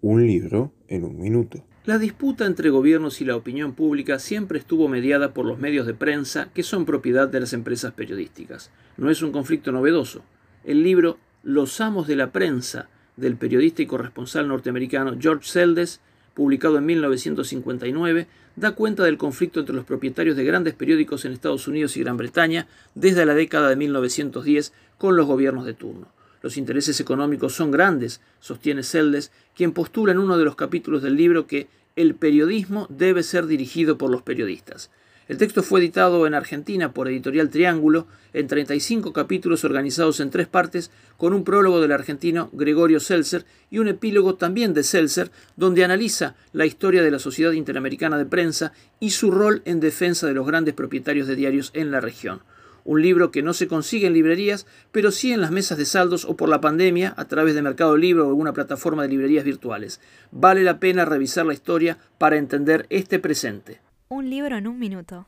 Un libro en un minuto. La disputa entre gobiernos y la opinión pública siempre estuvo mediada por los medios de prensa que son propiedad de las empresas periodísticas. No es un conflicto novedoso. El libro Los amos de la prensa del periodista y corresponsal norteamericano George Seldes, publicado en 1959, da cuenta del conflicto entre los propietarios de grandes periódicos en Estados Unidos y Gran Bretaña desde la década de 1910 con los gobiernos de turno. Los intereses económicos son grandes, sostiene Seldes, quien postula en uno de los capítulos del libro que el periodismo debe ser dirigido por los periodistas. El texto fue editado en Argentina por Editorial Triángulo en 35 capítulos organizados en tres partes, con un prólogo del argentino Gregorio Seltzer y un epílogo también de Seltzer, donde analiza la historia de la Sociedad Interamericana de Prensa y su rol en defensa de los grandes propietarios de diarios en la región. Un libro que no se consigue en librerías, pero sí en las mesas de saldos o por la pandemia a través de Mercado Libre o alguna plataforma de librerías virtuales. Vale la pena revisar la historia para entender este presente. Un libro en un minuto.